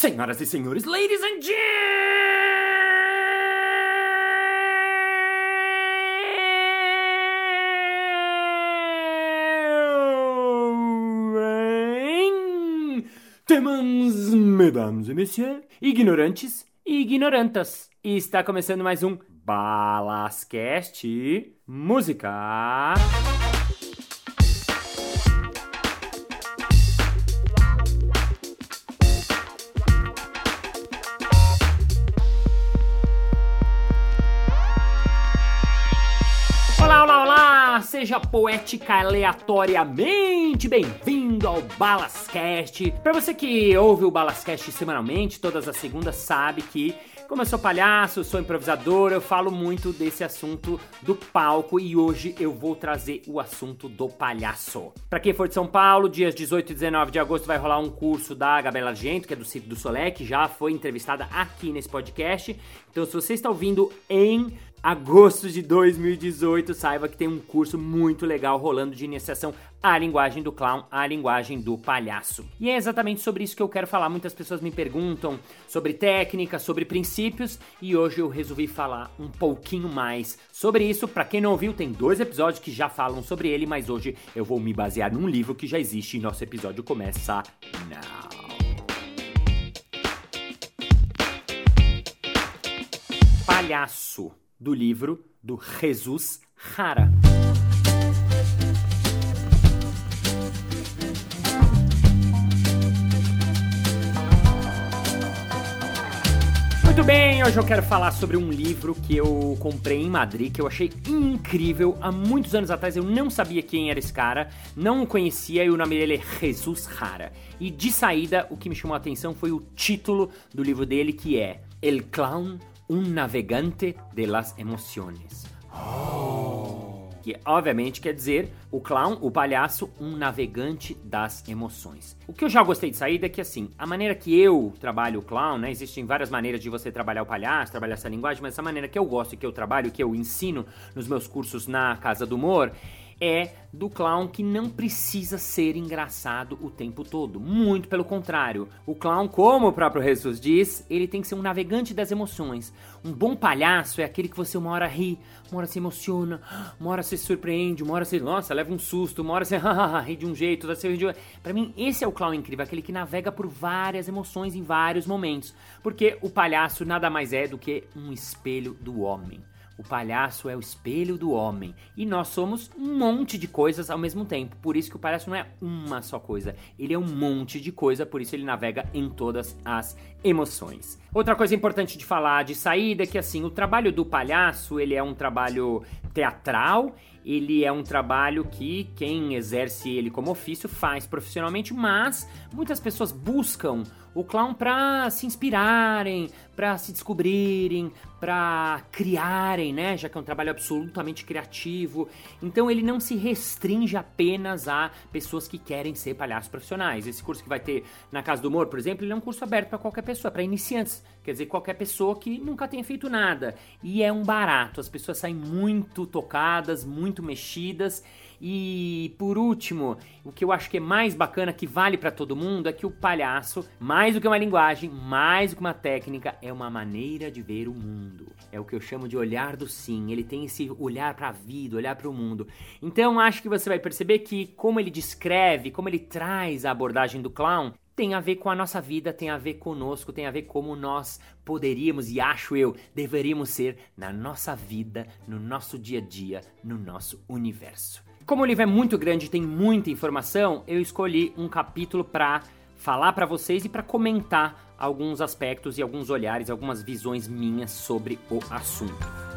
Senhoras e senhores, ladies and gentlemen, mesdames et messieurs, ignorantes e ignorantas. E está começando mais um Balascast Música. Seja poética aleatoriamente bem-vindo ao Balascast. Para você que ouve o Balascast semanalmente, todas as segundas, sabe que como eu sou palhaço, sou improvisador, eu falo muito desse assunto do palco e hoje eu vou trazer o assunto do palhaço. Para quem for de São Paulo, dias 18 e 19 de agosto vai rolar um curso da Gabriela Argento, que é do Circo do Solé, que já foi entrevistada aqui nesse podcast. Então, se você está ouvindo em agosto de 2018, saiba que tem um curso muito legal rolando de iniciação à linguagem do clown, à linguagem do palhaço. E é exatamente sobre isso que eu quero falar. Muitas pessoas me perguntam sobre técnica, sobre princípios, e hoje eu resolvi falar um pouquinho mais sobre isso. Para quem não ouviu, tem dois episódios que já falam sobre ele, mas hoje eu vou me basear num livro que já existe e nosso episódio começa now. Palhaço do livro do Jesus Rara. Muito bem, hoje eu quero falar sobre um livro que eu comprei em Madrid, que eu achei incrível. Há muitos anos atrás eu não sabia quem era esse cara, não o conhecia e o nome dele é Jesus Rara. E de saída, o que me chamou a atenção foi o título do livro dele, que é El Clown um navegante de las emociones. Que obviamente quer dizer o clown, o palhaço, um navegante das emoções. O que eu já gostei de sair é que assim, a maneira que eu trabalho o clown, né? Existem várias maneiras de você trabalhar o palhaço, trabalhar essa linguagem, mas essa maneira que eu gosto e que eu trabalho, que eu ensino nos meus cursos na Casa do Humor, é do clown que não precisa ser engraçado o tempo todo. Muito pelo contrário. O clown, como o próprio Jesus diz, ele tem que ser um navegante das emoções. Um bom palhaço é aquele que você uma hora ri, uma hora se emociona, uma hora se surpreende, uma hora se, nossa, leva um susto, uma hora você ri de um jeito, você ri de outro. Pra mim, esse é o clown incrível, aquele que navega por várias emoções em vários momentos. Porque o palhaço nada mais é do que um espelho do homem. O palhaço é o espelho do homem e nós somos um monte de coisas ao mesmo tempo. Por isso que o palhaço não é uma só coisa, ele é um monte de coisa, por isso ele navega em todas as emoções. Outra coisa importante de falar de saída é que assim, o trabalho do palhaço, ele é um trabalho teatral, ele é um trabalho que quem exerce ele como ofício faz profissionalmente, mas muitas pessoas buscam o clown para se inspirarem, para se descobrirem, para criarem, né? Já que é um trabalho absolutamente criativo. Então ele não se restringe apenas a pessoas que querem ser palhaços profissionais. Esse curso que vai ter na Casa do Humor, por exemplo, ele é um curso aberto para qualquer pessoa, para iniciantes. Quer dizer, qualquer pessoa que nunca tenha feito nada. E é um barato. As pessoas saem muito tocadas, muito mexidas. E por último, o que eu acho que é mais bacana, que vale para todo mundo, é que o palhaço, mais do que uma linguagem, mais do que uma técnica, é uma maneira de ver o mundo. É o que eu chamo de olhar do sim. Ele tem esse olhar para a vida, olhar para o mundo. Então acho que você vai perceber que como ele descreve, como ele traz a abordagem do clown, tem a ver com a nossa vida, tem a ver conosco, tem a ver como nós poderíamos e acho eu deveríamos ser na nossa vida, no nosso dia a dia, no nosso universo. Como o livro é muito grande tem muita informação, eu escolhi um capítulo para falar para vocês e para comentar alguns aspectos e alguns olhares, algumas visões minhas sobre o assunto.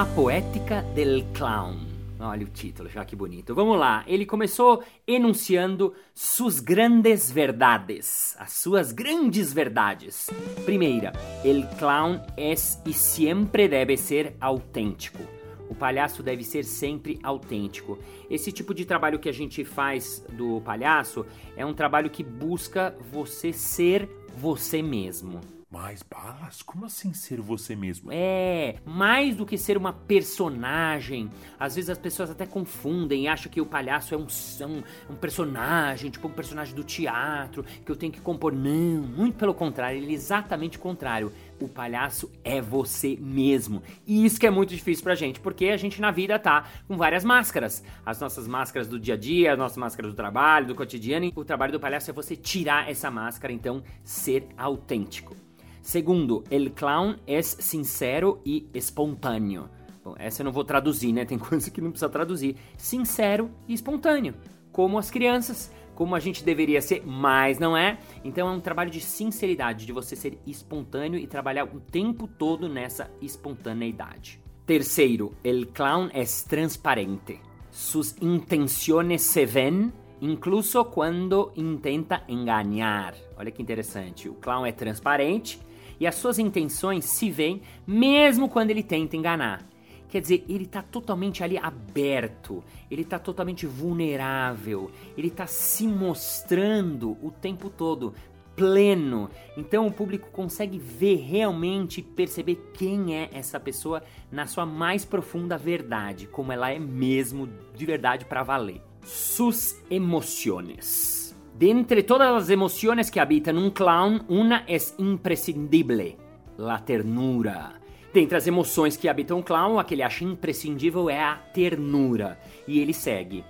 La Poética del Clown. Olha o título, já que bonito. Vamos lá. Ele começou enunciando suas grandes verdades, as suas grandes verdades. Primeira, el clown es e sempre deve ser autêntico. O palhaço deve ser sempre autêntico. Esse tipo de trabalho que a gente faz do palhaço é um trabalho que busca você ser você mesmo. Mais balas? Como assim ser você mesmo? É, mais do que ser uma personagem. Às vezes as pessoas até confundem e acham que o palhaço é um, um, um personagem, tipo um personagem do teatro, que eu tenho que compor. Não, muito pelo contrário, ele é exatamente o contrário. O palhaço é você mesmo. E isso que é muito difícil pra gente, porque a gente na vida tá com várias máscaras. As nossas máscaras do dia a dia, as nossas máscaras do trabalho, do cotidiano. O trabalho do palhaço é você tirar essa máscara, então ser autêntico. Segundo, el clown es sincero e espontâneo. Bom, essa eu não vou traduzir, né? Tem coisa que não precisa traduzir. Sincero e espontâneo. Como as crianças, como a gente deveria ser, mas não é. Então é um trabalho de sinceridade, de você ser espontâneo e trabalhar o tempo todo nessa espontaneidade. Terceiro, el clown es transparente. Sus intenciones se ven incluso quando intenta enganar. Olha que interessante. O clown é transparente e as suas intenções se veem mesmo quando ele tenta enganar. Quer dizer, ele está totalmente ali aberto, ele está totalmente vulnerável, ele está se mostrando o tempo todo, pleno. Então o público consegue ver realmente, perceber quem é essa pessoa na sua mais profunda verdade, como ela é mesmo de verdade para valer. Sus emociones. De entre todas las emociones que habitan un clown, una es imprescindible: la ternura. Dentre as emoções que habitam um clown, a que ele acha imprescindível é a ternura. E ele segue.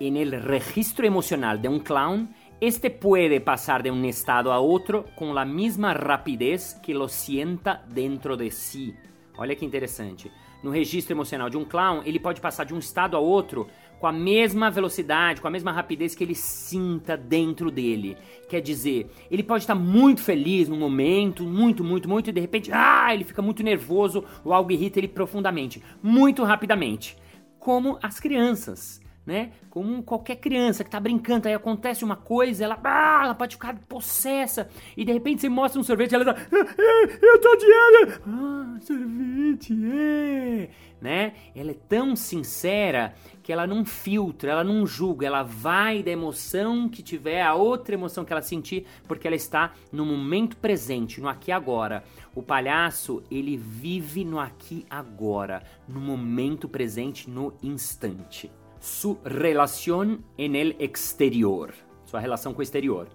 En el registro emocional de un clown, este puede pasar de un estado a otro con la misma rapidez que lo sienta dentro de si. Olha que interessante. No registro emocional de um clown, ele pode passar de um estado a outro com a mesma velocidade, com a mesma rapidez que ele sinta dentro dele. Quer dizer, ele pode estar muito feliz num momento, muito, muito, muito, e de repente, ah, ele fica muito nervoso ou algo irrita ele profundamente, muito rapidamente. Como as crianças né? Como qualquer criança que tá brincando, aí acontece uma coisa, ela, ah, ela pode ficar possessa, e de repente você mostra um sorvete, ela tá, ah, eu tô dieta, ah, sorvete, é, né? Ela é tão sincera que ela não filtra, ela não julga, ela vai da emoção que tiver, a outra emoção que ela sentir, porque ela está no momento presente, no aqui e agora. O palhaço, ele vive no aqui agora, no momento presente, no instante su relación en el exterior, sua relação com o exterior.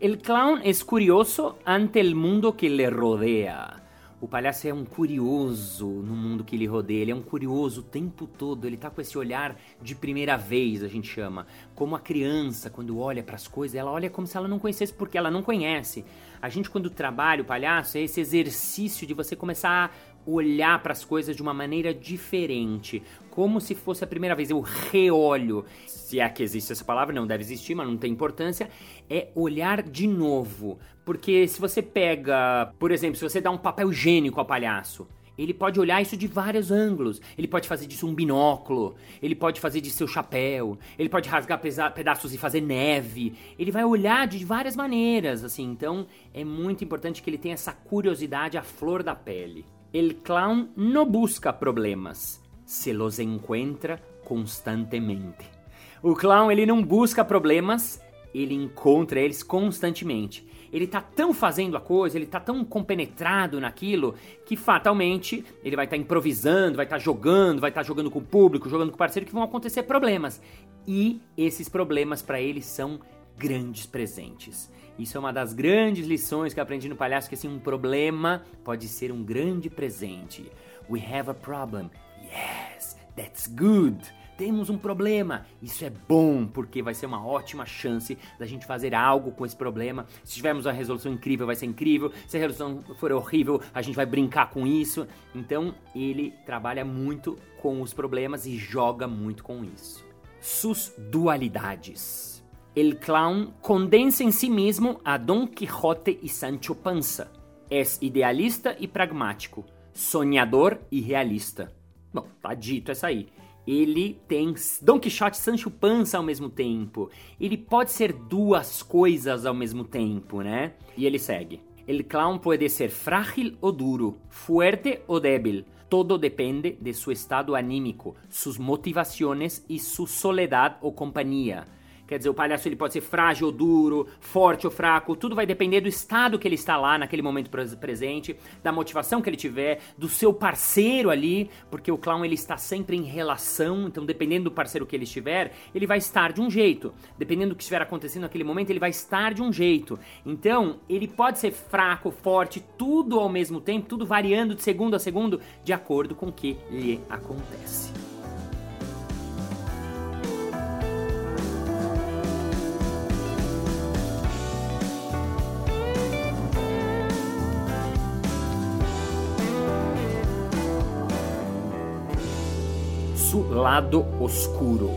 El clown es curioso ante el mundo que le rodea. O palhaço é um curioso no mundo que lhe rodeia, ele é um curioso o tempo todo, ele tá com esse olhar de primeira vez, a gente chama. Como a criança, quando olha para as coisas, ela olha como se ela não conhecesse, porque ela não conhece. A gente, quando trabalha o palhaço, é esse exercício de você começar a olhar para as coisas de uma maneira diferente, como se fosse a primeira vez. Eu reolho, se é que existe essa palavra, não deve existir, mas não tem importância. É olhar de novo. Porque se você pega, por exemplo, se você dá um papel higiênico ao palhaço, ele pode olhar isso de vários ângulos. Ele pode fazer disso um binóculo, ele pode fazer de seu chapéu, ele pode rasgar pedaços e fazer neve. Ele vai olhar de várias maneiras, assim. Então, é muito importante que ele tenha essa curiosidade à flor da pele. El clown não busca problemas, se los encuentra constantemente. O clown ele não busca problemas, ele encontra eles constantemente. Ele tá tão fazendo a coisa, ele tá tão compenetrado naquilo que fatalmente ele vai estar tá improvisando, vai estar tá jogando, vai estar tá jogando com o público, jogando com o parceiro que vão acontecer problemas. E esses problemas para ele são grandes presentes. Isso é uma das grandes lições que aprendi no palhaço que assim um problema pode ser um grande presente. We have a problem. Yes, that's good. Temos um problema. Isso é bom, porque vai ser uma ótima chance da gente fazer algo com esse problema. Se tivermos uma resolução incrível, vai ser incrível. Se a resolução for horrível, a gente vai brincar com isso. Então, ele trabalha muito com os problemas e joga muito com isso. Sus dualidades. El clown condensa em si mesmo a Don Quixote e Sancho Panza. É idealista e pragmático, sonhador e realista. Bom, tá dito essa aí. Ele tem Don Quixote e Sancho Panza ao mesmo tempo. Ele pode ser duas coisas ao mesmo tempo, né? E ele segue. El clown pode ser frágil ou duro, fuerte ou débil. Todo depende de seu estado anímico, suas motivações e sua soledad ou companhia. Quer dizer, o palhaço ele pode ser frágil ou duro, forte ou fraco, tudo vai depender do estado que ele está lá naquele momento presente, da motivação que ele tiver, do seu parceiro ali, porque o clown ele está sempre em relação, então dependendo do parceiro que ele estiver, ele vai estar de um jeito. Dependendo do que estiver acontecendo naquele momento, ele vai estar de um jeito. Então, ele pode ser fraco, forte, tudo ao mesmo tempo, tudo variando de segundo a segundo de acordo com o que lhe acontece. Lado oscuro.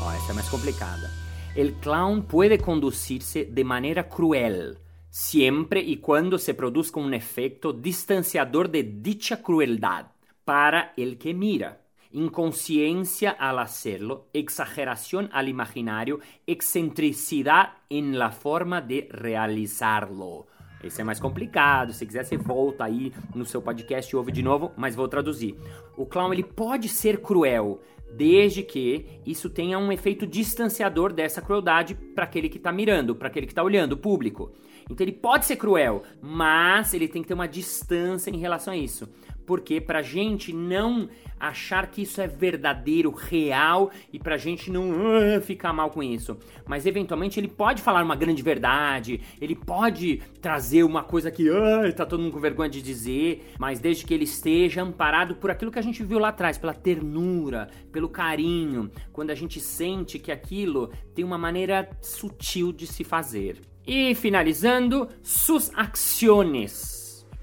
Oh, esta é mais complicada. El clown puede conducirse de manera cruel, siempre y cuando se produzca un efecto distanciador de dicha crueldad para el que mira. Inconsciencia al hacerlo, exageración al imaginario, excentricidad en la forma de realizarlo. Esse é mais complicado. Se quiser, você volta aí no seu podcast e ouve de novo, mas vou traduzir. O clown ele pode ser cruel, desde que isso tenha um efeito distanciador dessa crueldade para aquele que está mirando, para aquele que está olhando, o público. Então ele pode ser cruel, mas ele tem que ter uma distância em relação a isso. Porque pra gente não achar que isso é verdadeiro, real e pra gente não uh, ficar mal com isso. Mas eventualmente ele pode falar uma grande verdade, ele pode trazer uma coisa que uh, tá todo mundo com vergonha de dizer, mas desde que ele esteja amparado por aquilo que a gente viu lá atrás, pela ternura, pelo carinho, quando a gente sente que aquilo tem uma maneira sutil de se fazer. E finalizando, sus acciones.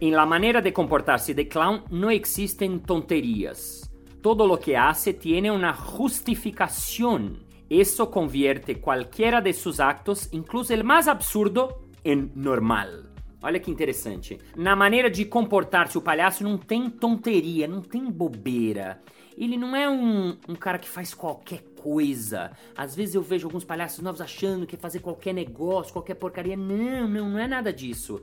En la manera de comportarse de clown no existen tonterías. Todo lo que hace tiene una justificación. Eso convierte cualquiera de sus actos, incluso el más absurdo, em normal. Olha que interessante. Na maneira de comportar-se, o palhaço não tem tonteria, não tem bobeira. Ele não é um, um cara que faz qualquer coisa. Às vezes eu vejo alguns palhaços novos achando que fazer qualquer negócio, qualquer porcaria. Não, não, não é nada disso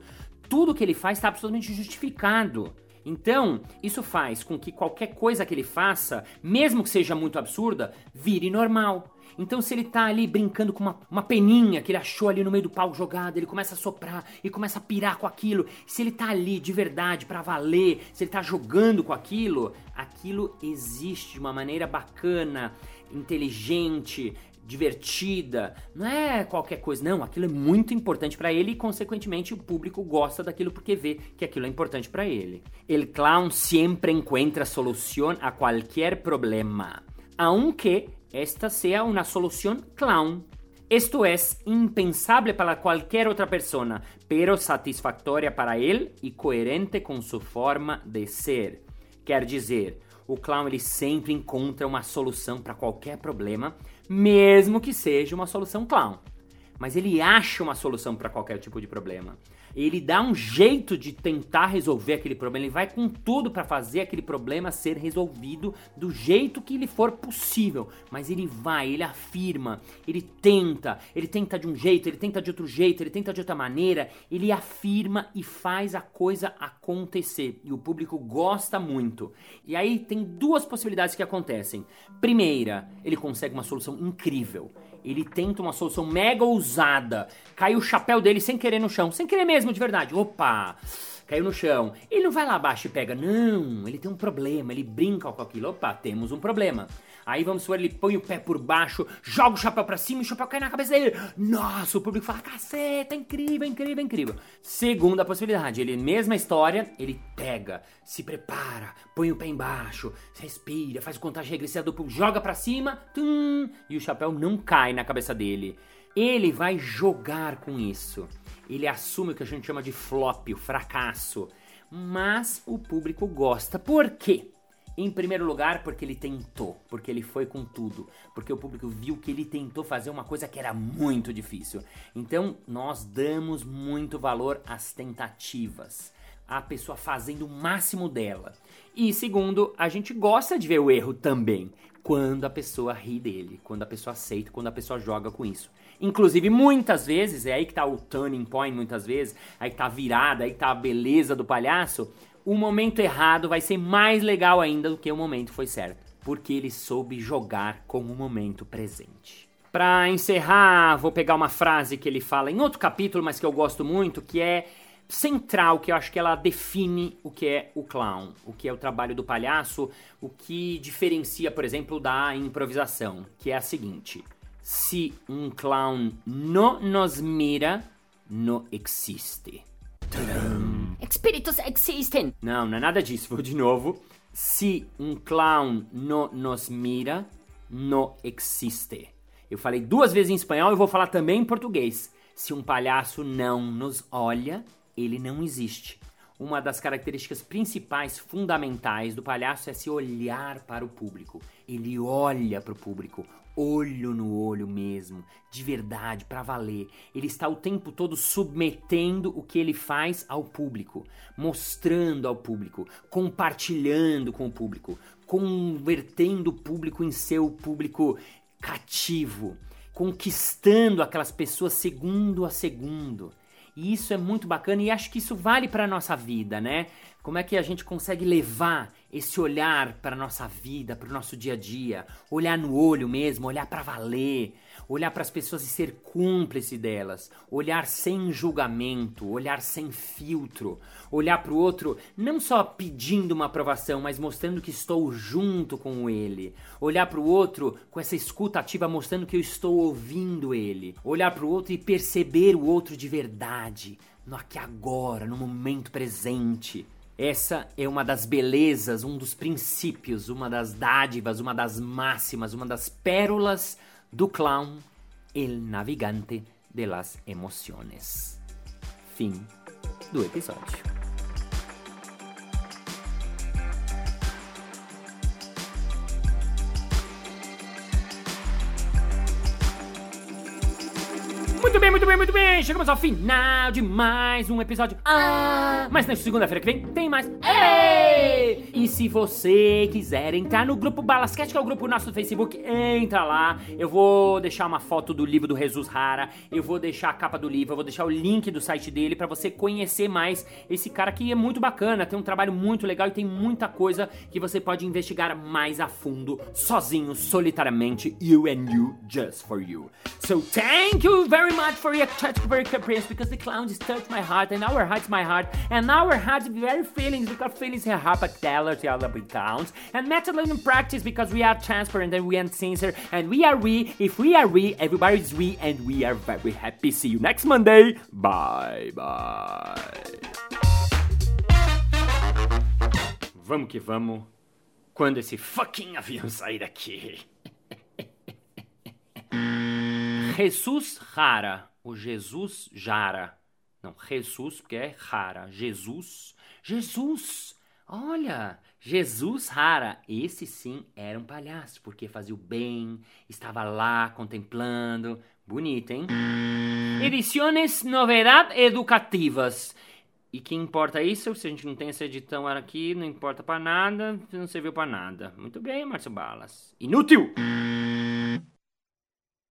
tudo que ele faz está absolutamente justificado. Então, isso faz com que qualquer coisa que ele faça, mesmo que seja muito absurda, vire normal. Então, se ele tá ali brincando com uma, uma peninha que ele achou ali no meio do palco jogado, ele começa a soprar e começa a pirar com aquilo. Se ele tá ali de verdade para valer, se ele tá jogando com aquilo, aquilo existe de uma maneira bacana, inteligente, divertida, não é qualquer coisa, não, aquilo é muito importante para ele e consequentemente o público gosta daquilo porque vê que aquilo é importante para ele. El clown sempre encuentra solução a qualquer problema, aunque esta sea una solución clown. Esto es impensable para cualquier otra persona, pero satisfactoria para él y coherente con su forma de ser. Quer dizer, o clown ele sempre encontra uma solução para qualquer problema, mesmo que seja uma solução clown. Mas ele acha uma solução para qualquer tipo de problema. Ele dá um jeito de tentar resolver aquele problema, ele vai com tudo para fazer aquele problema ser resolvido do jeito que lhe for possível. Mas ele vai, ele afirma, ele tenta, ele tenta de um jeito, ele tenta de outro jeito, ele tenta de outra maneira, ele afirma e faz a coisa acontecer. E o público gosta muito. E aí tem duas possibilidades que acontecem. Primeira, ele consegue uma solução incrível ele tenta uma solução mega ousada. Cai o chapéu dele sem querer no chão, sem querer mesmo, de verdade. Opa! Caiu no chão. Ele não vai lá abaixo e pega, não. Ele tem um problema, ele brinca com aquilo. Opa, temos um problema. Aí vamos supor, ele põe o pé por baixo, joga o chapéu pra cima e o chapéu cai na cabeça dele. Nossa, o público fala, caceta, incrível, incrível, incrível. Segunda possibilidade, ele, mesma história, ele pega, se prepara, põe o pé embaixo, respira, faz contagem regressiva do público, joga pra cima, tum, e o chapéu não cai na cabeça dele. Ele vai jogar com isso. Ele assume o que a gente chama de flop, o fracasso. Mas o público gosta. Por quê? Em primeiro lugar, porque ele tentou, porque ele foi com tudo, porque o público viu que ele tentou fazer uma coisa que era muito difícil. Então, nós damos muito valor às tentativas, a pessoa fazendo o máximo dela. E segundo, a gente gosta de ver o erro também, quando a pessoa ri dele, quando a pessoa aceita, quando a pessoa joga com isso. Inclusive, muitas vezes, é aí que tá o turning point, muitas vezes, aí que tá a virada, aí que tá a beleza do palhaço o momento errado vai ser mais legal ainda do que o momento foi certo, porque ele soube jogar com o momento presente. Pra encerrar, vou pegar uma frase que ele fala em outro capítulo, mas que eu gosto muito, que é central, que eu acho que ela define o que é o clown, o que é o trabalho do palhaço, o que diferencia, por exemplo, da improvisação, que é a seguinte: se um clown não nos mira, não existe. Espíritos existem. Não, não é nada disso, vou de novo. Se um clown não nos mira, não existe. Eu falei duas vezes em espanhol e vou falar também em português. Se um palhaço não nos olha, ele não existe. Uma das características principais, fundamentais do palhaço é se olhar para o público. Ele olha para o público, olho no olho mesmo, de verdade, para valer. Ele está o tempo todo submetendo o que ele faz ao público, mostrando ao público, compartilhando com o público, convertendo o público em seu público cativo, conquistando aquelas pessoas segundo a segundo. E isso é muito bacana e acho que isso vale para nossa vida, né? Como é que a gente consegue levar esse olhar para nossa vida, para o nosso dia a dia, olhar no olho mesmo, olhar para valer, olhar para as pessoas e ser cúmplice delas, olhar sem julgamento, olhar sem filtro, olhar para o outro não só pedindo uma aprovação, mas mostrando que estou junto com ele, olhar para o outro com essa escuta ativa mostrando que eu estou ouvindo ele, olhar para o outro e perceber o outro de verdade, no aqui agora, no momento presente. Essa é uma das belezas, um dos princípios, uma das dádivas, uma das máximas, uma das pérolas do clown, el navegante de las emociones. Fim do episódio. Muito bem, muito bem. Chegamos ao final de mais um episódio. Ah, mas na segunda-feira que vem tem mais. Ei! E se você quiser entrar no grupo Balasquete, que é o grupo nosso do Facebook, entra lá. Eu vou deixar uma foto do livro do Jesus Rara. Eu vou deixar a capa do livro. Eu vou deixar o link do site dele para você conhecer mais esse cara que é muito bacana. Tem um trabalho muito legal e tem muita coisa que você pode investigar mais a fundo, sozinho, solitariamente. You and you, just for you. So thank you very much for your touch, very caprice, because the clowns touch my heart, and our heart's my heart, and our heart's very feelings, because feelings are hypothalamus, all of clowns, and mentally in practice, because we are transparent and we are sincere, and we are we. If we are we, everybody's we, and we are very happy. See you next Monday. Bye bye. Vamos que vamos. Quando esse fucking avião sair daqui. Jesus Rara, o Jesus Jara. Não, Jesus, porque é rara. Jesus, Jesus, olha, Jesus Rara. Esse sim era um palhaço, porque fazia o bem, estava lá contemplando. Bonito, hein? Edições Novedade Educativas. E que importa isso? Se a gente não tem essa edição aqui, não importa para nada, não serviu para nada. Muito bem, Márcio Balas. Inútil!